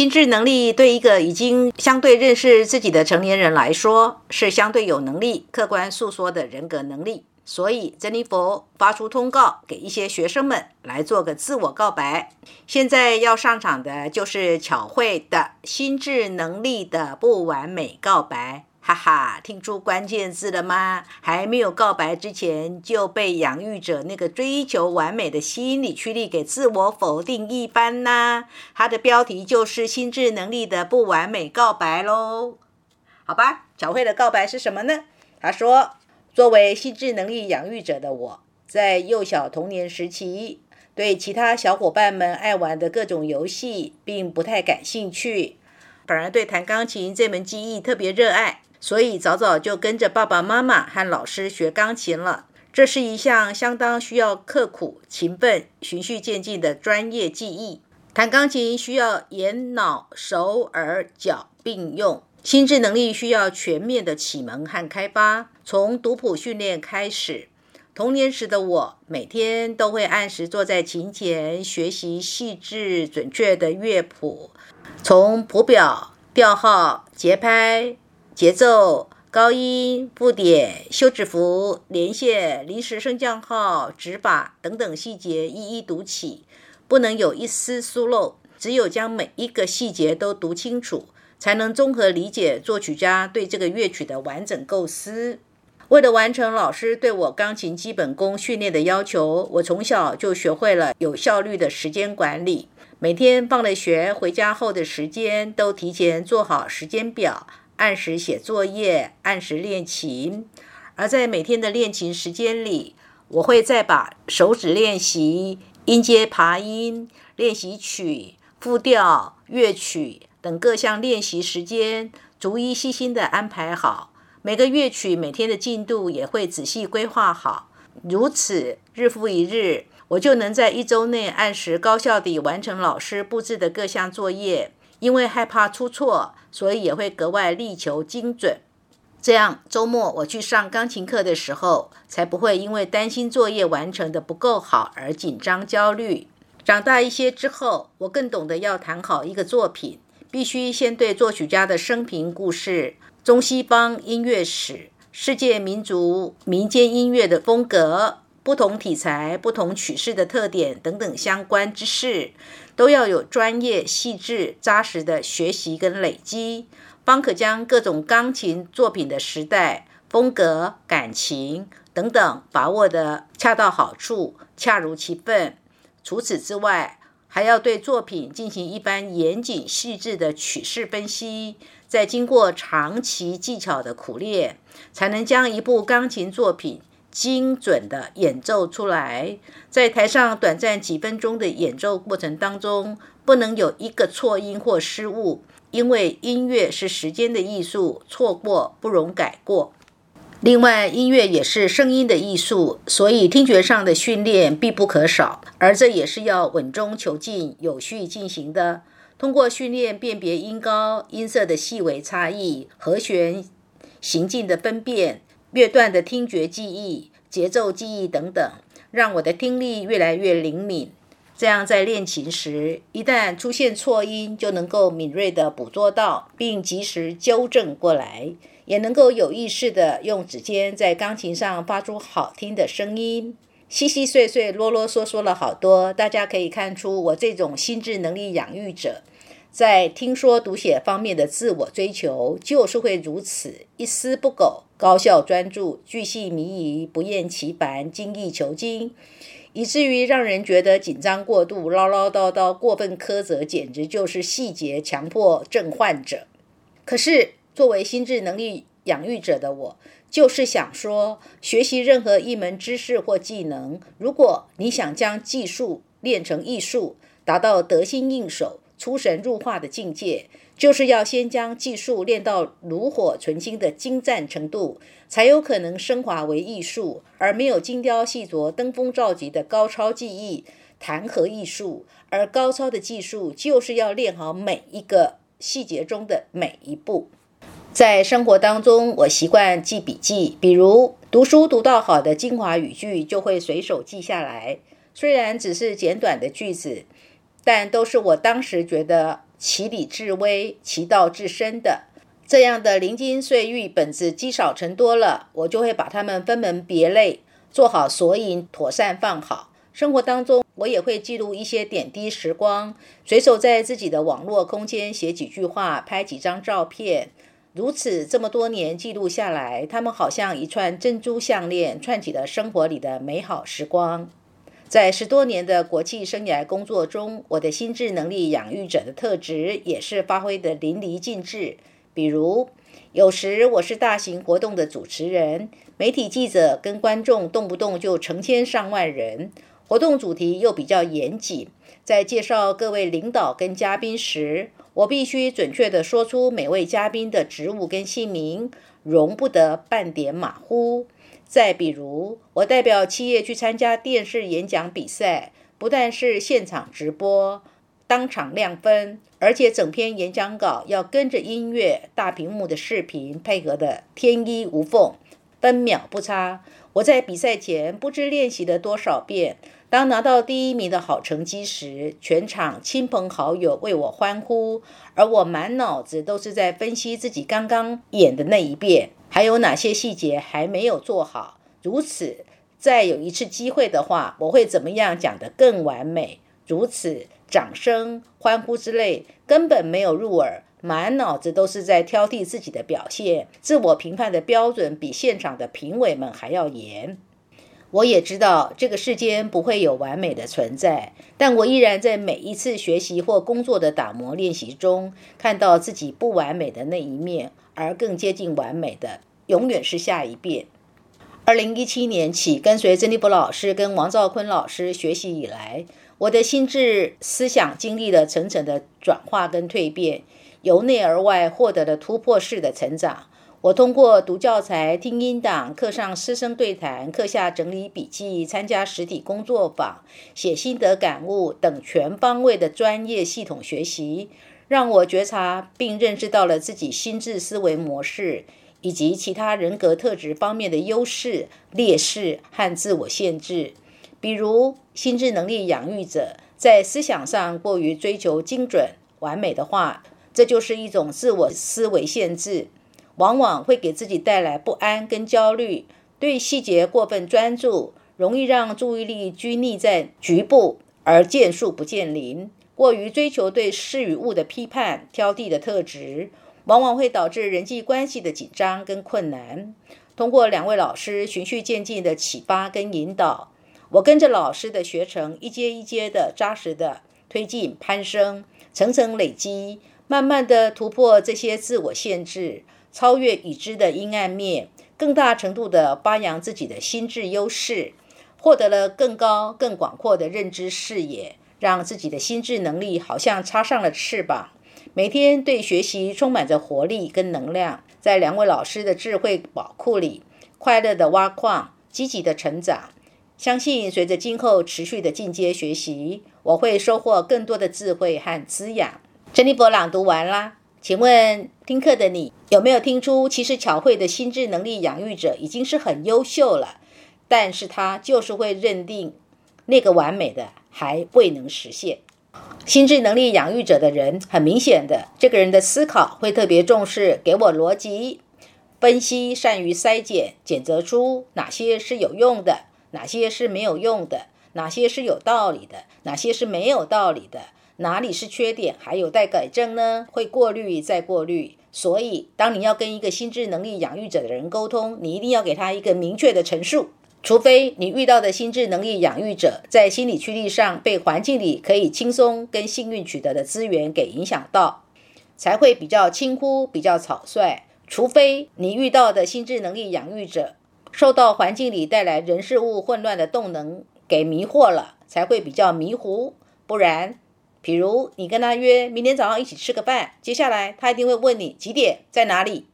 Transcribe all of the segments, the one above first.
心智能力对一个已经相对认识自己的成年人来说，是相对有能力客观诉说的人格能力。所以，珍妮佛发出通告给一些学生们来做个自我告白。现在要上场的就是巧慧的心智能力的不完美告白。哈哈，听出关键字了吗？还没有告白之前就被养育者那个追求完美的心理驱力给自我否定一般呢？它的标题就是心智能力的不完美告白喽。好吧，巧慧的告白是什么呢？他说：“作为心智能力养育者的我，在幼小童年时期，对其他小伙伴们爱玩的各种游戏并不太感兴趣，反而对弹钢琴这门技艺特别热爱。”所以早早就跟着爸爸妈妈和老师学钢琴了。这是一项相当需要刻苦、勤奋、循序渐进的专业技艺。弹钢琴需要眼、脑、手、耳、脚并用，心智能力需要全面的启蒙和开发。从读谱训练开始，童年时的我每天都会按时坐在琴前学习细致准确的乐谱，从谱表、调号、节拍。节奏、高音、附点、休止符、连线、临时升降号、指法等等细节一一读起，不能有一丝疏漏。只有将每一个细节都读清楚，才能综合理解作曲家对这个乐曲的完整构思。为了完成老师对我钢琴基本功训练的要求，我从小就学会了有效率的时间管理。每天放了学回家后的时间，都提前做好时间表。按时写作业，按时练琴。而在每天的练琴时间里，我会再把手指练习、音阶爬音、练习曲、复调、乐曲等各项练习时间，逐一细心的安排好。每个乐曲每天的进度也会仔细规划好。如此日复一日，我就能在一周内按时高效地完成老师布置的各项作业。因为害怕出错，所以也会格外力求精准。这样周末我去上钢琴课的时候，才不会因为担心作业完成的不够好而紧张焦虑。长大一些之后，我更懂得要弹好一个作品，必须先对作曲家的生平故事、中西方音乐史、世界民族民间音乐的风格。不同题材、不同曲式的特点等等相关知识，都要有专业、细致、扎实的学习跟累积，方可将各种钢琴作品的时代、风格、感情等等把握的恰到好处、恰如其分。除此之外，还要对作品进行一般严谨细致的曲式分析，再经过长期技巧的苦练，才能将一部钢琴作品。精准的演奏出来，在台上短暂几分钟的演奏过程当中，不能有一个错音或失误，因为音乐是时间的艺术，错过不容改过。另外，音乐也是声音的艺术，所以听觉上的训练必不可少，而这也是要稳中求进、有序进行的。通过训练辨别音高、音色的细微差异、和弦行进的分辨。乐段的听觉记忆、节奏记忆等等，让我的听力越来越灵敏。这样在练琴时，一旦出现错音，就能够敏锐地捕捉到，并及时纠正过来，也能够有意识地用指尖在钢琴上发出好听的声音。细细碎碎、啰啰嗦嗦了好多，大家可以看出我这种心智能力养育者。在听说读写方面的自我追求，就是会如此一丝不苟、高效专注、巨细靡遗、不厌其烦、精益求精，以至于让人觉得紧张过度、唠唠叨叨、过分苛责，简直就是细节强迫症患者。可是，作为心智能力养育者的我，就是想说，学习任何一门知识或技能，如果你想将技术练成艺术，达到得心应手、出神入化的境界，就是要先将技术练到炉火纯青的精湛程度。才有可能升华为艺术，而没有精雕细琢、登峰造极的高超技艺，谈何艺术？而高超的技术就是要练好每一个细节中的每一步。在生活当中，我习惯记笔记，比如读书读到好的精华语句，就会随手记下来。虽然只是简短的句子，但都是我当时觉得其理至微、其道至深的。这样的零金碎玉本子积少成多了，我就会把它们分门别类，做好索引，妥善放好。生活当中，我也会记录一些点滴时光，随手在自己的网络空间写几句话，拍几张照片。如此这么多年记录下来，它们好像一串珍珠项链，串起了生活里的美好时光。在十多年的国际生涯工作中，我的心智能力养育者的特质也是发挥得淋漓尽致。比如，有时我是大型活动的主持人，媒体记者跟观众动不动就成千上万人，活动主题又比较严谨，在介绍各位领导跟嘉宾时，我必须准确地说出每位嘉宾的职务跟姓名，容不得半点马虎。再比如，我代表企业去参加电视演讲比赛，不但是现场直播。当场亮分，而且整篇演讲稿要跟着音乐、大屏幕的视频配合的天衣无缝，分秒不差。我在比赛前不知练习了多少遍，当拿到第一名的好成绩时，全场亲朋好友为我欢呼，而我满脑子都是在分析自己刚刚演的那一遍，还有哪些细节还没有做好。如此，再有一次机会的话，我会怎么样讲得更完美？如此。掌声、欢呼之类根本没有入耳，满脑子都是在挑剔自己的表现，自我评判的标准比现场的评委们还要严。我也知道这个世间不会有完美的存在，但我依然在每一次学习或工作的打磨练习中，看到自己不完美的那一面，而更接近完美的，永远是下一遍。二零一七年起，跟随曾立波老师跟王兆坤老师学习以来。我的心智思想经历了层层的转化跟蜕变，由内而外获得了突破式的成长。我通过读教材、听音档、课上师生对谈、课下整理笔记、参加实体工作坊、写心得感悟等全方位的专业系统学习，让我觉察并认识到了自己心智思维模式以及其他人格特质方面的优势、劣势和自我限制。比如，心智能力养育者在思想上过于追求精准完美的话，这就是一种自我思维限制，往往会给自己带来不安跟焦虑。对细节过分专注，容易让注意力拘泥在局部，而见树不见林。过于追求对事与物的批判、挑剔的特质，往往会导致人际关系的紧张跟困难。通过两位老师循序渐进的启发跟引导。我跟着老师的学程，一阶一阶的扎实的推进攀升，层层累积，慢慢的突破这些自我限制，超越已知的阴暗面，更大程度的发扬自己的心智优势，获得了更高更广阔的认知视野，让自己的心智能力好像插上了翅膀，每天对学习充满着活力跟能量，在两位老师的智慧宝库里，快乐的挖矿，积极的成长。相信随着今后持续的进阶学习，我会收获更多的智慧和滋养。珍妮佛朗读完啦，请问听课的你有没有听出，其实巧慧的心智能力养育者已经是很优秀了，但是他就是会认定那个完美的还未能实现。心智能力养育者的人，很明显的，这个人的思考会特别重视，给我逻辑分析，善于筛检，检测出哪些是有用的。哪些是没有用的？哪些是有道理的？哪些是没有道理的？哪里是缺点，还有待改正呢？会过滤再过滤。所以，当你要跟一个心智能力养育者的人沟通，你一定要给他一个明确的陈述。除非你遇到的心智能力养育者在心理驱力上被环境里可以轻松跟幸运取得的资源给影响到，才会比较轻忽、比较草率。除非你遇到的心智能力养育者受到环境里带来人事物混乱的动能给迷惑了，才会比较迷糊。不然，比如你跟他约明天早上一起吃个饭，接下来他一定会问你几点在哪里。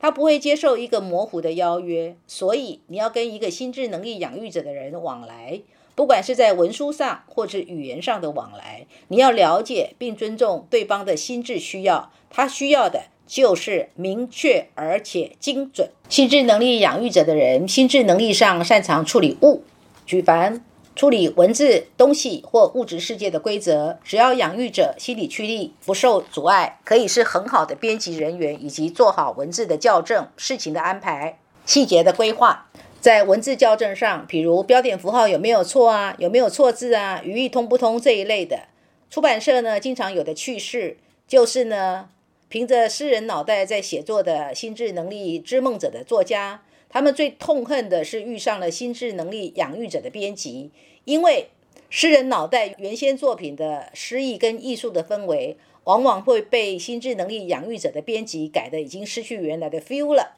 他不会接受一个模糊的邀约，所以你要跟一个心智能力养育者的人往来，不管是在文书上或者语言上的往来，你要了解并尊重对方的心智需要。他需要的就是明确而且精准。心智能力养育者的人，心智能力上擅长处理物，举凡。处理文字东西或物质世界的规则，只要养育者心理驱力不受阻碍，可以是很好的编辑人员，以及做好文字的校正、事情的安排、细节的规划。在文字校正上，比如标点符号有没有错啊，有没有错字啊，语义通不通这一类的。出版社呢，经常有的趣事就是呢，凭着诗人脑袋在写作的心智能力织梦者的作家。他们最痛恨的是遇上了心智能力养育者的编辑，因为诗人脑袋原先作品的诗意跟艺术的氛围，往往会被心智能力养育者的编辑改的已经失去原来的 feel 了。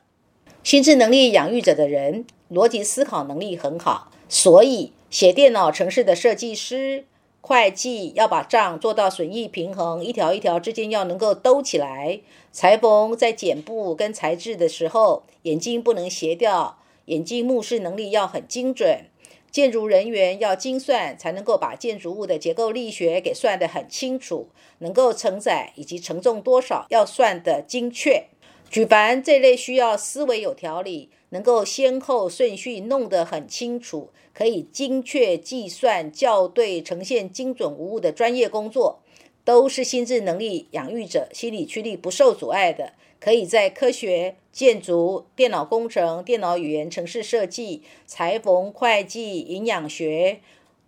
心智能力养育者的人逻辑思考能力很好，所以写电脑城市的设计师。会计要把账做到损益平衡，一条一条之间要能够兜起来。裁缝在剪布跟裁制的时候，眼睛不能斜掉，眼睛目视能力要很精准。建筑人员要精算，才能够把建筑物的结构力学给算得很清楚，能够承载以及承重多少要算得精确。举凡这类需要思维有条理。能够先后顺序弄得很清楚，可以精确计算、校对、呈现精准无误的专业工作，都是心智能力养育者心理驱力不受阻碍的，可以在科学、建筑、电脑工程、电脑语言、城市设计、裁缝、会计、营养学、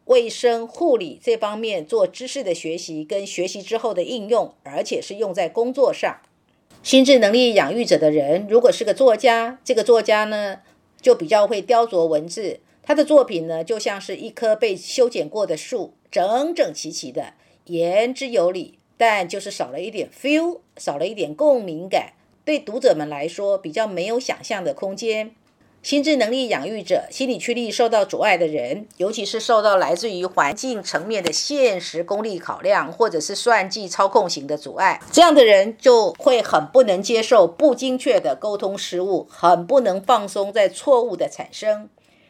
卫生护理这方面做知识的学习跟学习之后的应用，而且是用在工作上。心智能力养育者的人，如果是个作家，这个作家呢就比较会雕琢文字，他的作品呢就像是一棵被修剪过的树，整整齐齐的，言之有理，但就是少了一点 feel，少了一点共鸣感，对读者们来说比较没有想象的空间。心智能力养育者、心理驱力受到阻碍的人，尤其是受到来自于环境层面的现实功利考量，或者是算计操控型的阻碍，这样的人就会很不能接受不精确的沟通失误，很不能放松在错误的产生。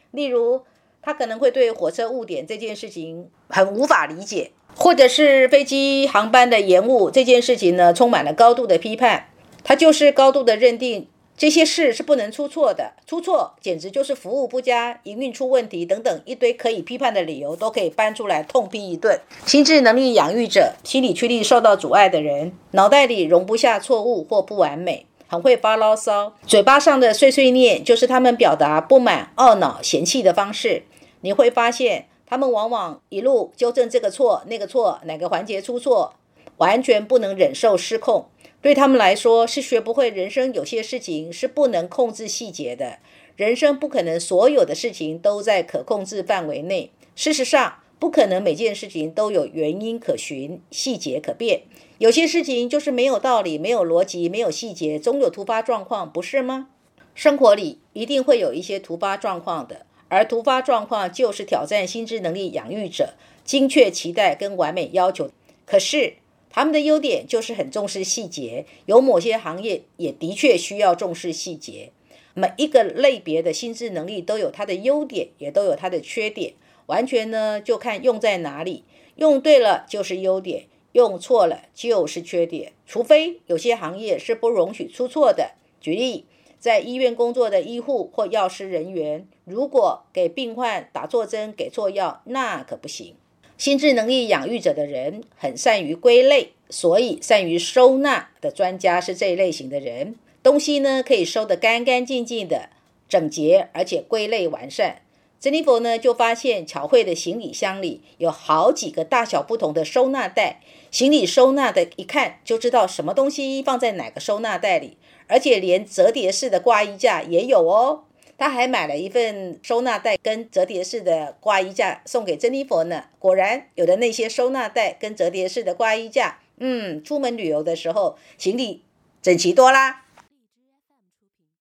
例如，他可能会对火车误点这件事情很无法理解，或者是飞机航班的延误这件事情呢，充满了高度的批判。他就是高度的认定。这些事是不能出错的，出错简直就是服务不佳、营运出问题等等一堆可以批判的理由，都可以搬出来痛批一顿。心智能力养育者、心理驱力受到阻碍的人，脑袋里容不下错误或不完美，很会发牢骚，嘴巴上的碎碎念就是他们表达不满、懊恼、嫌弃的方式。你会发现，他们往往一路纠正这个错、那个错，哪个环节出错，完全不能忍受失控。对他们来说，是学不会人生有些事情是不能控制细节的。人生不可能所有的事情都在可控制范围内。事实上，不可能每件事情都有原因可循，细节可变。有些事情就是没有道理、没有逻辑、没有细节，总有突发状况，不是吗？生活里一定会有一些突发状况的，而突发状况就是挑战心智能力养育者精确期待跟完美要求。可是。他们的优点就是很重视细节，有某些行业也的确需要重视细节。每一个类别的心智能力都有它的优点，也都有它的缺点，完全呢就看用在哪里。用对了就是优点，用错了就是缺点。除非有些行业是不容许出错的。举例，在医院工作的医护或药师人员，如果给病患打错针、给错药，那可不行。心智能力养育者的人很善于归类，所以善于收纳的专家是这一类型的人。东西呢可以收得干干净净的、整洁，而且归类完善。珍妮佛呢就发现巧慧的行李箱里有好几个大小不同的收纳袋，行李收纳的一看就知道什么东西放在哪个收纳袋里，而且连折叠式的挂衣架也有哦。他还买了一份收纳袋跟折叠式的挂衣架送给珍妮佛呢。果然，有的那些收纳袋跟折叠式的挂衣架，嗯，出门旅游的时候行李整齐多啦。